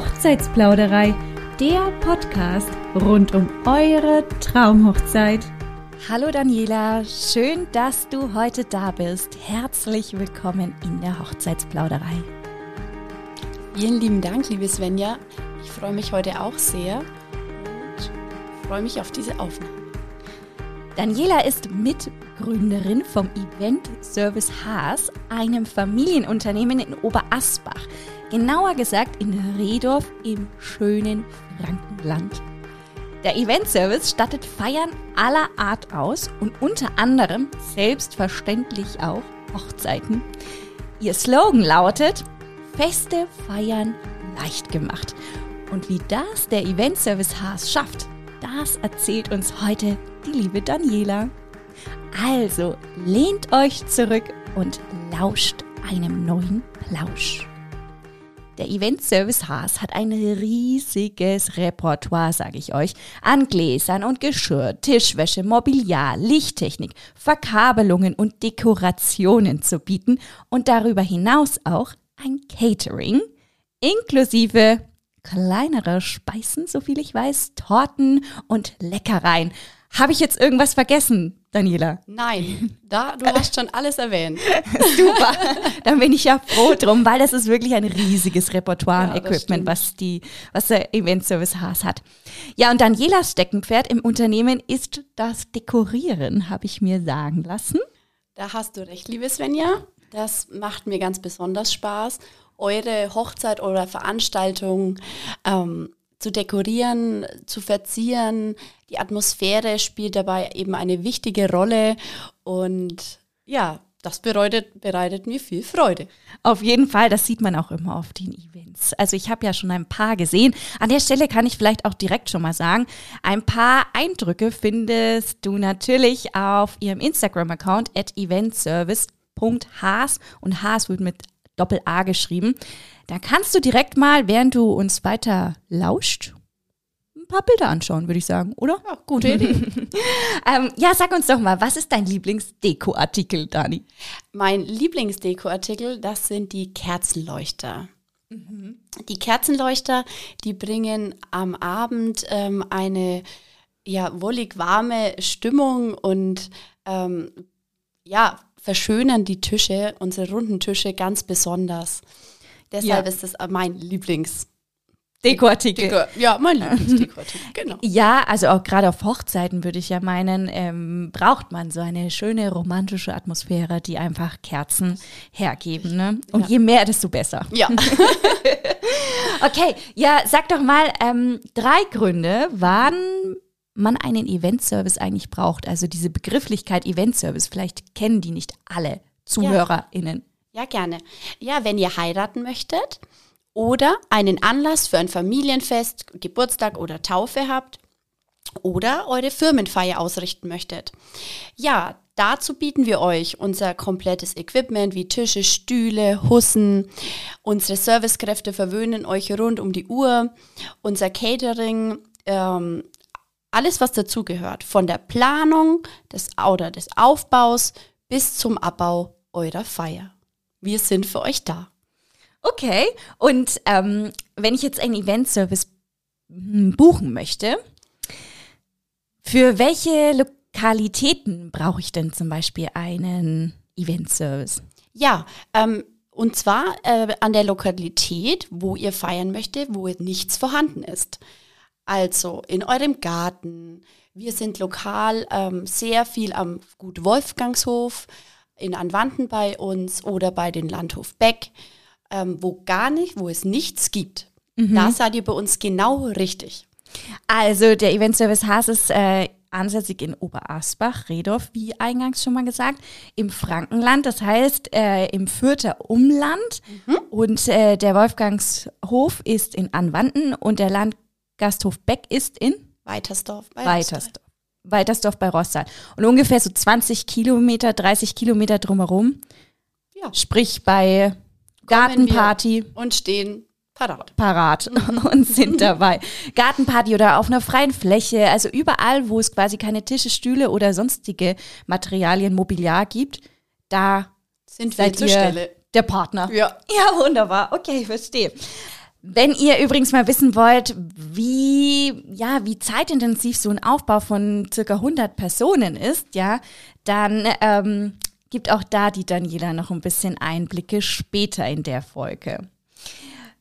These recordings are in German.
Hochzeitsplauderei, der Podcast rund um eure Traumhochzeit. Hallo Daniela, schön, dass du heute da bist. Herzlich willkommen in der Hochzeitsplauderei. Vielen lieben Dank, liebe Svenja. Ich freue mich heute auch sehr und freue mich auf diese Aufnahme. Daniela ist Mitgründerin vom Event Service Haas, einem Familienunternehmen in Oberasbach. Genauer gesagt in Redorf im schönen Frankenland. Der Event Service stattet Feiern aller Art aus und unter anderem selbstverständlich auch Hochzeiten. Ihr Slogan lautet Feste feiern leicht gemacht. Und wie das der Event Service Haas schafft, das erzählt uns heute die liebe Daniela. Also lehnt euch zurück und lauscht einem neuen Plausch. Der Event Service Haas hat ein riesiges Repertoire, sage ich euch, an Gläsern und Geschirr, Tischwäsche, Mobiliar, Lichttechnik, Verkabelungen und Dekorationen zu bieten und darüber hinaus auch ein Catering inklusive kleinere Speisen, soviel ich weiß, Torten und Leckereien. Habe ich jetzt irgendwas vergessen, Daniela? Nein, da du hast schon alles erwähnt. Super. Dann bin ich ja froh drum, weil das ist wirklich ein riesiges Repertoire Ja, Equipment, was die, was der Event Service Haas hat. Ja, und Danielas Steckenpferd im Unternehmen ist das Dekorieren, habe ich mir sagen lassen. Da hast du recht, liebe Svenja. Das macht mir ganz besonders Spaß, eure Hochzeit oder Veranstaltung ähm, zu dekorieren, zu verzieren. Die Atmosphäre spielt dabei eben eine wichtige Rolle und ja, das bedeutet, bereitet mir viel Freude. Auf jeden Fall, das sieht man auch immer auf den Events. Also ich habe ja schon ein paar gesehen. An der Stelle kann ich vielleicht auch direkt schon mal sagen, ein paar Eindrücke findest du natürlich auf ihrem Instagram-Account at eventservice.haas und Haas wird mit Doppel-A geschrieben. Da kannst du direkt mal, während du uns weiter lauscht, ein paar Bilder anschauen, würde ich sagen, oder? Ja, gute Idee. Ähm, ja, sag uns doch mal, was ist dein Lieblingsdeko-Artikel, Dani? Mein Lieblingsdekoartikel, das sind die Kerzenleuchter. Die Kerzenleuchter, die bringen am Abend ähm, eine ja, wollig warme Stimmung und ähm, ja, verschönern die Tische, unsere runden Tische ganz besonders. Deshalb Ja. ist das mein Lieblings. Dekoartikel. Deko ja, mein Lieblingsdekoartikel, genau. Ja, also auch gerade auf Hochzeiten würde ich ja meinen, ähm, braucht man so eine schöne romantische Atmosphäre, die einfach Kerzen hergeben. Ne? Und Ja. je mehr, desto besser. Ja, Okay, ja, sag doch mal ähm, drei Gründe, wann man einen Eventservice eigentlich braucht. Also diese Begrifflichkeit Eventservice, vielleicht kennen die nicht alle ZuhörerInnen. Ja, gerne. Ja, wenn ihr heiraten möchtet oder einen Anlass für ein Familienfest, Geburtstag oder Taufe habt oder eure Firmenfeier ausrichten möchtet. Ja, dazu bieten wir euch unser komplettes Equipment wie Tische, Stühle, Hussen. Unsere Servicekräfte verwöhnen euch rund um die Uhr. Unser Catering, ähm, alles was dazugehört, von der Planung des oder des Aufbaus bis zum Abbau eurer Feier. Wir sind für euch da. Okay, und ähm, wenn ich jetzt einen Eventservice hm, buchen möchte, für welche Lokalitäten brauche ich denn zum Beispiel einen Eventservice? Ja, ähm, und zwar äh, an der Lokalität, wo ihr feiern möchtet, wo nichts vorhanden ist. Also in eurem Garten. Wir sind lokal ähm, sehr viel am Gut Wolfgangshof, in Anwanden bei uns oder bei den Landhof Beck, ähm, wo gar nicht, wo es nichts gibt. Da seid ihr bei uns genau richtig. Also der Eventservice Haas ist äh, ansässig in Oberasbach, Redorf, wie eingangs schon mal gesagt, im Frankenland, das heißt äh, im Fürther Umland. Und äh, der Wolfgangshof ist in Anwanden und der Landgasthof Beck ist in Weitersdorf bei Weitersdorf. Weitersdorf bei Rossal. Und ungefähr so 20 Kilometer, 30 Kilometer drumherum. Ja. Sprich bei Gartenparty Und stehen parat. parat und sind dabei. Gartenparty oder auf einer freien Fläche, also überall, wo es quasi keine Tische, Stühle oder sonstige Materialien, Mobiliar gibt, da Sind wir seid zur Stelle. der Partner. Ja. Ja, wunderbar. Okay, verstehe. Wenn ihr übrigens mal wissen wollt, wie, ja, wie zeitintensiv so ein Aufbau von circa 100 Personen ist, ja, dann ähm, gibt auch da die Daniela noch ein bisschen Einblicke später in der Folge.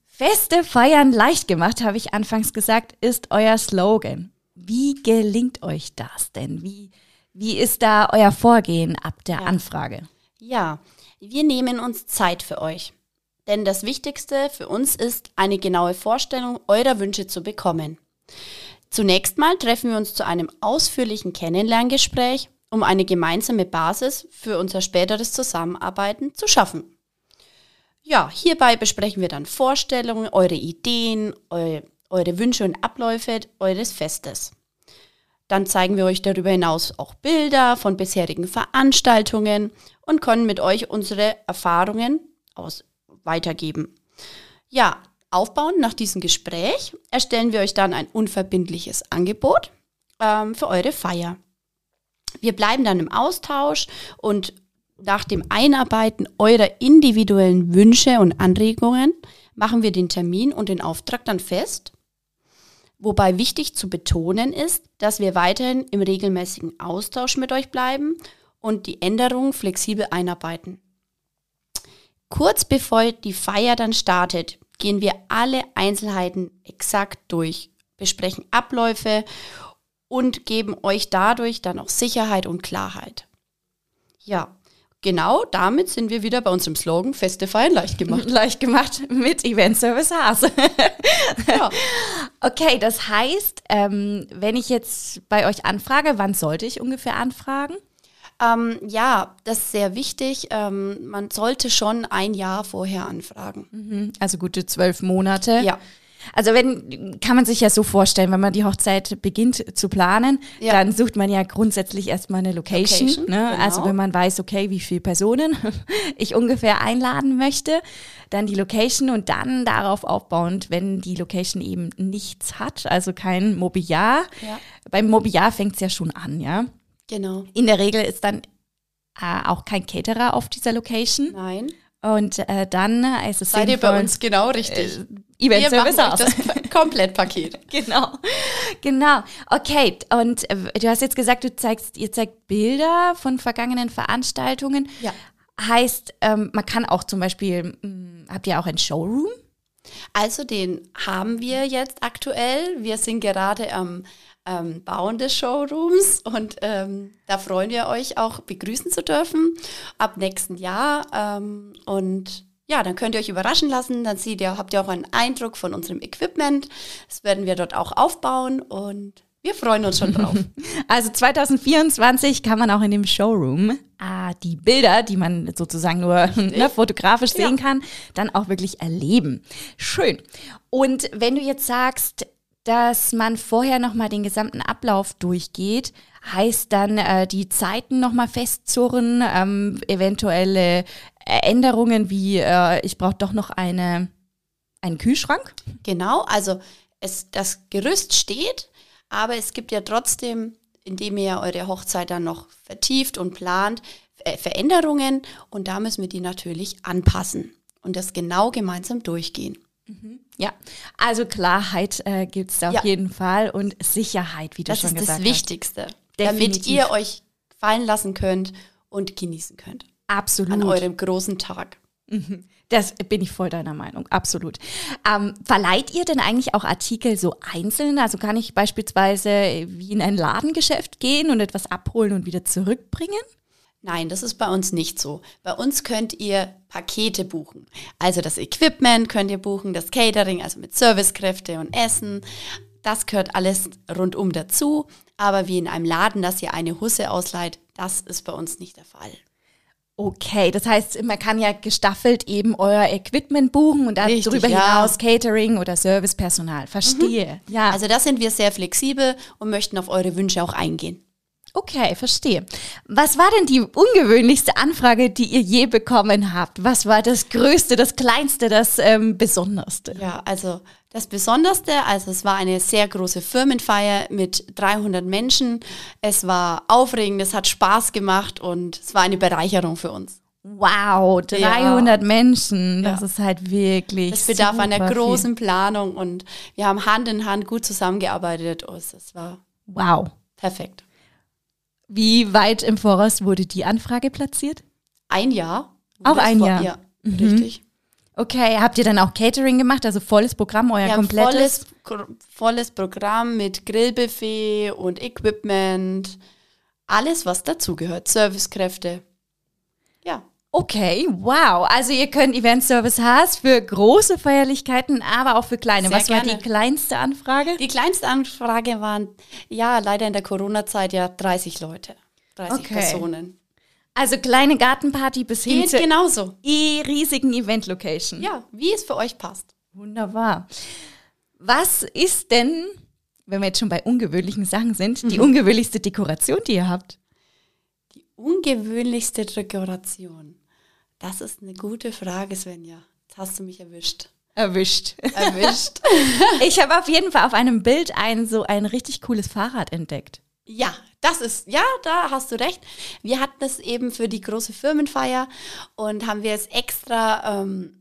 Feste feiern leicht gemacht, habe ich anfangs gesagt, ist euer Slogan. Wie gelingt euch das denn? Wie, wie ist da euer Vorgehen ab der Ja. Anfrage? Ja, wir nehmen uns Zeit für euch. Denn das Wichtigste für uns ist, eine genaue Vorstellung eurer Wünsche zu bekommen. Zunächst mal treffen wir uns zu einem ausführlichen Kennenlerngespräch, um eine gemeinsame Basis für unser späteres Zusammenarbeiten zu schaffen. Ja, hierbei besprechen wir dann Vorstellungen, eure Ideen, eu eure Wünsche und Abläufe eures Festes. Dann zeigen wir euch darüber hinaus auch Bilder von bisherigen Veranstaltungen und können mit euch unsere Erfahrungen aus weitergeben. Ja, aufbauend nach diesem Gespräch erstellen wir euch dann ein unverbindliches Angebot ähm, für eure Feier. Wir bleiben dann im Austausch und nach dem Einarbeiten eurer individuellen Wünsche und Anregungen machen wir den Termin und den Auftrag dann fest. Wobei wichtig zu betonen ist, dass wir weiterhin im regelmäßigen Austausch mit euch bleiben und die Änderungen flexibel einarbeiten. Kurz bevor die Feier dann startet, gehen wir alle Einzelheiten exakt durch, besprechen Abläufe und geben euch dadurch dann auch Sicherheit und Klarheit. Ja, genau damit sind wir wieder bei unserem Slogan Feste feiern leicht gemacht. Leicht gemacht mit Event Service Hase. Ja. Okay, das heißt, ähm, wenn ich jetzt bei euch anfrage, wann sollte ich ungefähr anfragen? Ähm, ja, das ist sehr wichtig. Ähm, man sollte schon ein Jahr vorher anfragen. Mhm, Also gute zwölf Monate. Ja. Also wenn, kann man sich ja so vorstellen, wenn man die Hochzeit beginnt zu planen, Ja. dann sucht man ja grundsätzlich erstmal eine Location. Location, ne? genau. Also wenn man weiß, okay, wie viele Personen ich ungefähr einladen möchte, dann die Location und dann darauf aufbauend, wenn die Location eben nichts hat, also kein Mobiliar. Ja. Beim Mobiliar fängt es ja schon an, ja. Genau. In der Regel ist dann äh, auch kein Caterer auf dieser Location. Nein. Und äh, dann äh, ist es Seid ihr bei uns genau richtig. Event Wir machen aus. das Komplettpaket. Genau, genau. Okay, und äh, du hast jetzt gesagt, du zeigst, ihr zeigt Bilder von vergangenen Veranstaltungen. Ja. Heißt, ähm, man kann auch zum Beispiel, mh, habt ihr auch ein Showroom? Also den haben wir jetzt aktuell. Wir sind gerade am ähm, Bauen des Showrooms und ähm, da freuen wir euch auch begrüßen zu dürfen ab nächsten Jahr. Ähm, und ja, dann könnt ihr euch überraschen lassen. Dann seht ihr, habt ihr auch einen Eindruck von unserem Equipment. Das werden wir dort auch aufbauen und wir freuen uns schon drauf. Also 2024 kann man auch in dem Showroom äh, die Bilder, die man sozusagen nur ne, fotografisch sehen Ja. kann, dann auch wirklich erleben. Schön. Und wenn du jetzt sagst, dass man vorher nochmal den gesamten Ablauf durchgeht, heißt dann äh, die Zeiten nochmal festzurren, ähm, eventuelle Änderungen wie äh, ich brauche doch noch eine, einen Kühlschrank. Genau, also es, das Gerüst steht, aber es gibt ja trotzdem, indem ihr eure Hochzeit dann noch vertieft und plant, äh, Veränderungen und da müssen wir die natürlich anpassen und das genau gemeinsam durchgehen. Ja, also Klarheit äh, gibt es auf Ja. jeden Fall und Sicherheit, wie du Das schon ist das gesagt hast. Wichtigste, damit Definitiv. ihr euch fallen lassen könnt und genießen könnt Absolut. an eurem großen Tag. Das bin ich voll deiner Meinung, absolut. Ähm, verleiht ihr denn eigentlich auch Artikel so einzeln? Also kann ich beispielsweise wie in ein Ladengeschäft gehen und etwas abholen und wieder zurückbringen? Nein, das ist bei uns nicht so. Bei uns könnt ihr Pakete buchen. Also das Equipment könnt ihr buchen, das Catering, also mit Servicekräfte und Essen. Das gehört alles rundum dazu. Aber wie in einem Laden, dass ihr eine Husse ausleiht, das ist bei uns nicht der Fall. Okay, das heißt, man kann ja gestaffelt eben euer Equipment buchen und darüber ja. hinaus Catering oder Servicepersonal. Verstehe. Ja, Also da sind wir sehr flexibel und möchten auf eure Wünsche auch eingehen. Okay, verstehe. Was war denn die ungewöhnlichste Anfrage, die ihr je bekommen habt? Was war das Größte, das Kleinste, das ähm, Besonderste? Ja, also das Besonderste, also es war eine sehr große Firmenfeier mit 300 Menschen. Es war aufregend, es hat Spaß gemacht und es war eine Bereicherung für uns. Wow, 300 Menschen, das Ja. ist halt wirklich. Es bedarf einer viel. großen Planung und wir haben Hand in Hand gut zusammengearbeitet. Oh, es war Wow. perfekt. Wie weit im Voraus wurde die Anfrage platziert? Ein Jahr. Auch ein Jahr. Ja, Mhm. richtig. Okay, habt ihr dann auch Catering gemacht, also volles Programm, euer haben komplettes? volles, volles Programm mit Grillbuffet und Equipment. Alles, was dazugehört. Servicekräfte. Ja. Okay, wow. Also ihr könnt Event Service Haas für große Feierlichkeiten, aber auch für kleine. Sehr Was war gerne. die kleinste Anfrage? Die kleinste Anfrage waren, ja, leider in der Corona-Zeit ja 30 Leute. 30 Okay. Personen. Also kleine Gartenparty bis hin Geht zur genauso. e riesigen Event-Location. Ja, wie es für euch passt. Wunderbar. Was ist denn, wenn wir jetzt schon bei ungewöhnlichen Sachen sind, Mhm. die ungewöhnlichste Dekoration, die ihr habt? Die ungewöhnlichste Dekoration. Das ist eine gute Frage, Svenja. Jetzt hast du mich erwischt. Erwischt. Erwischt. Ich habe auf jeden Fall auf einem Bild ein so ein richtig cooles Fahrrad entdeckt. ja, das ist, ja, da hast du recht. Wir hatten es eben für die große Firmenfeier und haben wir es extra ähm,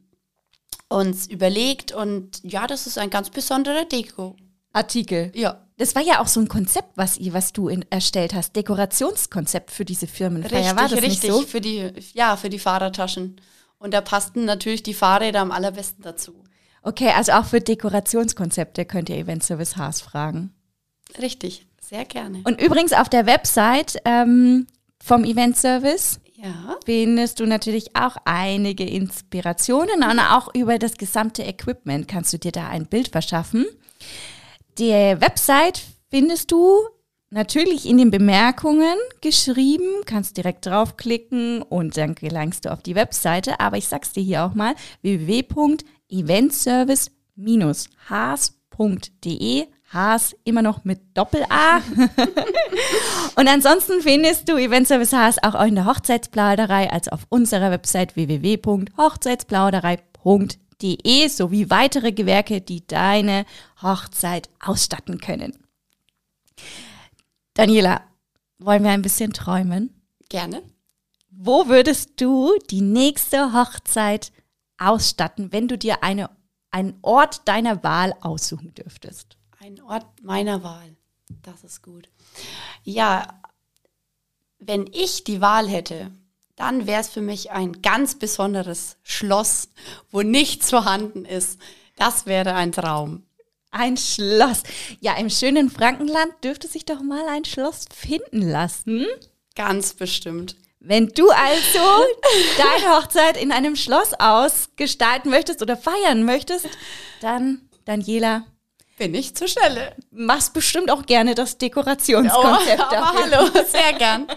uns überlegt und ja, das ist ein ganz besonderer Deko. Artikel. Ja, Das war ja auch so ein Konzept, was ihr, was du in, erstellt hast, Dekorationskonzept für diese Firmenfeier. richtig, war das richtig. nicht so? Für die, ja, für die Fahrradtaschen. Und da passten natürlich die Fahrräder am allerbesten dazu. Okay, also auch für Dekorationskonzepte könnt ihr Event Service Haas fragen. Richtig, sehr gerne. Und übrigens auf der Website ähm, vom Event Service ja, findest du natürlich auch einige Inspirationen und auch über das gesamte Equipment kannst du dir da ein Bild verschaffen. Die Website findest du natürlich in den Bemerkungen geschrieben, kannst direkt draufklicken und dann gelangst du auf die Webseite. Aber ich sag's dir hier auch mal, www.eventservice-haas.de Haas immer noch mit Doppel-A. Und ansonsten findest du Event Service Haas auch in der Hochzeitsplauderei, also auf unserer Website www.hochzeitsplauderei.de sowie weitere Gewerke, die deine Hochzeit ausstatten können. Daniela, wollen wir ein bisschen träumen? gerne. Wo würdest du die nächste Hochzeit ausstatten, wenn du dir eine, einen Ort deiner Wahl aussuchen dürftest? Ein Ort meiner Wahl. Das ist gut. Ja, wenn ich die Wahl hätte, dann wäre es für mich ein ganz besonderes Schloss, wo nichts vorhanden ist. Das wäre ein Traum. Ein Schloss. Ja, im schönen Frankenland dürfte sich doch mal ein Schloss finden lassen. Ganz bestimmt. Wenn du also deine Hochzeit in einem Schloss ausgestalten möchtest oder feiern möchtest, dann, Daniela, Bin ich zur Stelle. machst bestimmt auch gerne das Dekorationskonzept Oh, aber dafür. hallo, sehr gern.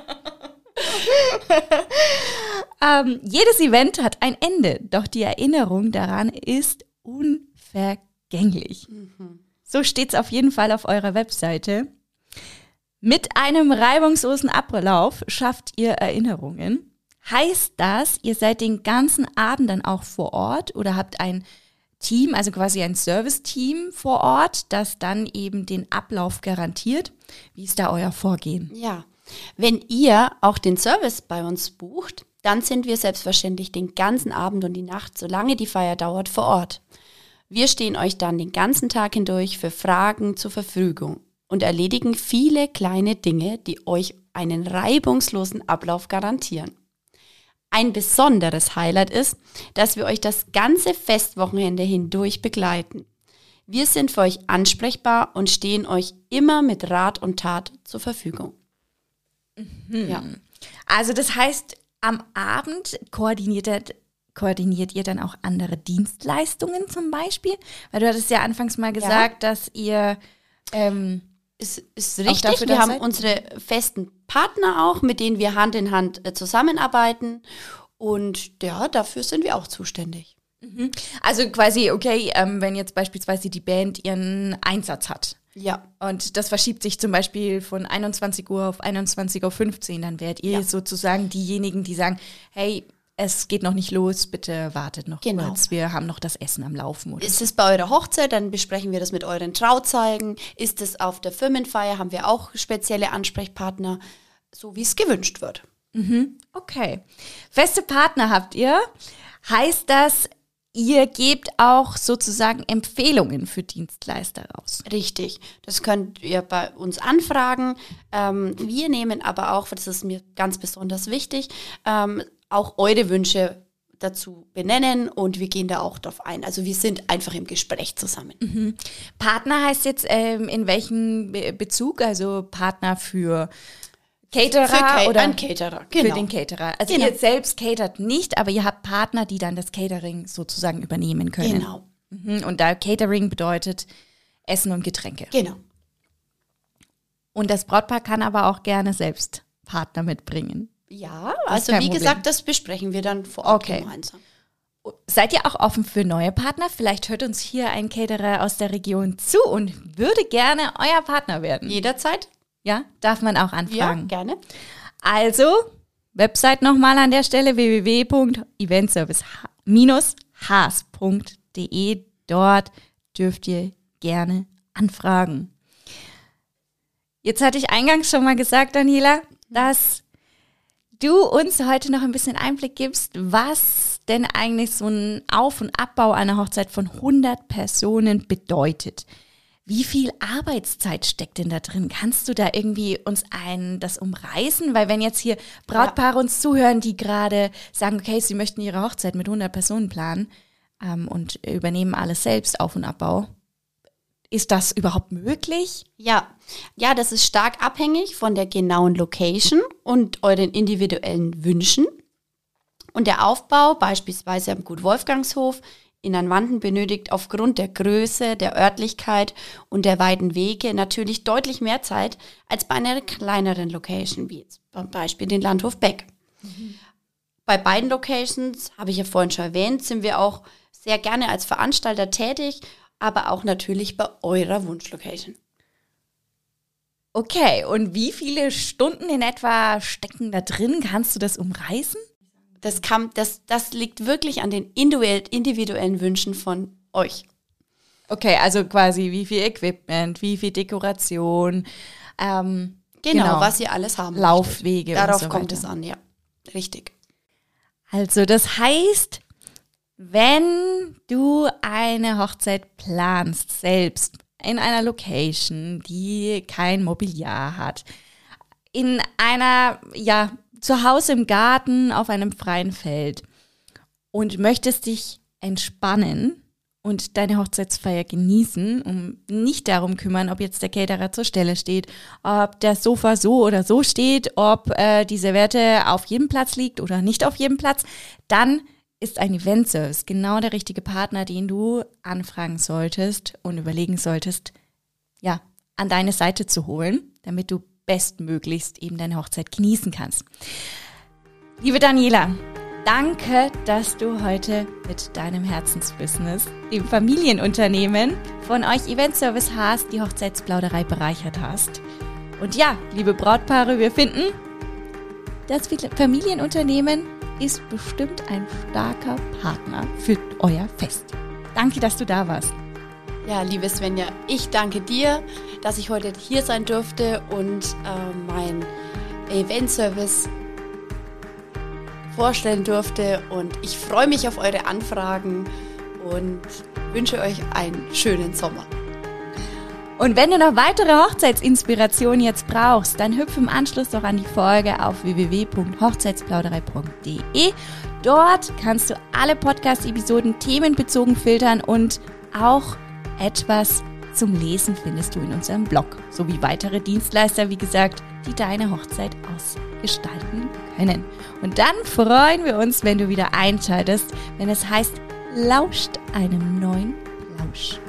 Ähm, jedes Event hat ein Ende, doch die Erinnerung daran ist unvergänglich. So steht es auf jeden Fall auf eurer Webseite. Mit einem reibungslosen Ablauf schafft ihr Erinnerungen. Heißt das, ihr seid den ganzen Abend dann auch vor Ort oder habt ein Team, also quasi ein Service-Team vor Ort, das dann eben den Ablauf garantiert? Wie ist da euer Vorgehen? Ja, wenn ihr auch den Service bei uns bucht, dann sind wir selbstverständlich den ganzen Abend und die Nacht, solange die Feier dauert, vor Ort. Wir stehen euch dann den ganzen Tag hindurch für Fragen zur Verfügung und erledigen viele kleine Dinge, die euch einen reibungslosen Ablauf garantieren. Ein besonderes Highlight ist, dass wir euch das ganze Festwochenende hindurch begleiten. Wir sind für euch ansprechbar und stehen euch immer mit Rat und Tat zur Verfügung. Ja. Also das heißt, am Abend koordiniert, ihr- koordiniert ihr dann auch andere Dienstleistungen zum Beispiel? Weil du hattest ja anfangs mal gesagt, dass ihr ähm, Ist, ist richtig. wir haben seid? unsere festen Partner auch, mit denen wir Hand in Hand äh, zusammenarbeiten. Und ja, dafür sind wir auch zuständig. also quasi, okay, ähm, wenn jetzt beispielsweise die Band ihren Einsatz hat Ja, und das verschiebt sich zum Beispiel von 21 Uhr auf 21.15 Uhr, dann werdet ihr Ja. sozusagen diejenigen, die sagen, hey, es geht noch nicht los, bitte wartet noch Genau. kurz, wir haben noch das Essen am Laufen. Oder ist es bei eurer Hochzeit, dann besprechen wir das mit euren Trauzeugen. Ist es auf der Firmenfeier, haben wir auch spezielle Ansprechpartner, so wie es gewünscht wird. Mhm. Okay. Feste Partner habt ihr. Heißt das, ihr gebt auch sozusagen Empfehlungen für Dienstleister raus? Richtig. Das könnt ihr bei uns anfragen. Ähm, wir nehmen aber auch, das ist mir ganz besonders wichtig, ähm, auch eure Wünsche dazu benennen und wir gehen da auch drauf ein. Also wir sind einfach im Gespräch zusammen. Mhm. Partner heißt jetzt ähm, in welchem Be Bezug? Also Partner für Caterer Für Ca- oder ein Caterer, für genau. den Caterer. Also Genau. ihr selbst catert nicht, aber ihr habt Partner, die dann das Catering sozusagen übernehmen können. Genau, Mhm. Und da Catering bedeutet Essen und Getränke. genau. Und das Brautpaar kann aber auch gerne selbst Partner mitbringen. Ja, also wie Problem. gesagt, das besprechen wir dann vor Ort Okay. gemeinsam. Seid ihr auch offen für neue Partner? Vielleicht hört uns hier ein Caterer aus der Region zu und würde gerne euer Partner werden. Jederzeit? Ja, darf man auch Ja, anfragen. gerne. Also, Website nochmal an der Stelle www.eventservice-haas.de. Dort dürft ihr gerne anfragen. Jetzt hatte ich eingangs schon mal gesagt, Daniela, dass du uns heute noch ein bisschen Einblick gibst, was denn eigentlich so ein Auf- und Abbau einer Hochzeit von 100 Personen bedeutet. Wie viel Arbeitszeit steckt denn da drin? Kannst du da irgendwie uns ein das umreißen? Weil wenn jetzt hier Brautpaare uns zuhören, die gerade sagen, okay, sie möchten ihre Hochzeit mit 100 Personen planen ähm, und übernehmen alles selbst, Auf- und Abbau. Ist das überhaupt möglich? Ja, ja, das ist stark abhängig von der genauen Location und euren individuellen Wünschen. Und der Aufbau, beispielsweise am Gut Wolfgangshof, in Anwanden benötigt aufgrund der Größe, der Örtlichkeit und der weiten Wege natürlich deutlich mehr Zeit als bei einer kleineren Location, wie jetzt beim Beispiel den Landhof Beck. Bei beiden Locations, habe ich ja vorhin schon erwähnt, sind wir auch sehr gerne als Veranstalter tätig, aber auch natürlich bei eurer Wunschlocation. Okay, und wie viele Stunden in etwa stecken da drin? Kannst du das umreißen? Das, kann, das, das liegt wirklich an den individuell, individuellen Wünschen von euch. Okay, also quasi wie viel Equipment, wie viel Dekoration, ähm, Genau, Genau. was ihr alles haben Laufwege. Darauf so kommt es an, ja. Richtig. Also das heißt, wenn du eine Hochzeit planst, selbst in einer Location, die kein Mobiliar hat, in einer, ja, zu Hause im Garten auf einem freien Feld und möchtest dich entspannen und deine Hochzeitsfeier genießen, um nicht darum kümmern, ob jetzt der Caterer zur Stelle steht, ob das Sofa so oder so steht, ob äh, die Serviette auf jedem Platz liegt oder nicht auf jedem Platz, dann ist ein Event-Service genau der richtige Partner, den du anfragen solltest und überlegen solltest, ja, an deine Seite zu holen, damit du bestmöglichst eben deine Hochzeit genießen kannst. Liebe Daniela, danke, dass du heute mit deinem Herzensbusiness, dem Familienunternehmen von euch Event Service Haas, die Hochzeitsplauderei bereichert hast. Und ja, liebe Brautpaare, wir finden, das Familienunternehmen ist bestimmt ein starker Partner für euer Fest. Danke, dass du da warst. Ja, liebe Svenja, ich danke dir, dass ich heute hier sein durfte und äh, mein Event-Service vorstellen durfte. Und ich freue mich auf eure Anfragen und wünsche euch einen schönen Sommer. Und wenn du noch weitere Hochzeitsinspirationen jetzt brauchst, dann hüpf im Anschluss doch an die Folge auf www.hochzeitsplauderei.de. Dort kannst du alle Podcast-Episoden themenbezogen filtern und auch etwas zum Lesen findest du in unserem Blog, sowie weitere Dienstleister, wie gesagt, die deine Hochzeit ausgestalten können. Und dann freuen wir uns, wenn du wieder einschaltest, wenn es heißt, lauscht einem neuen Plausch.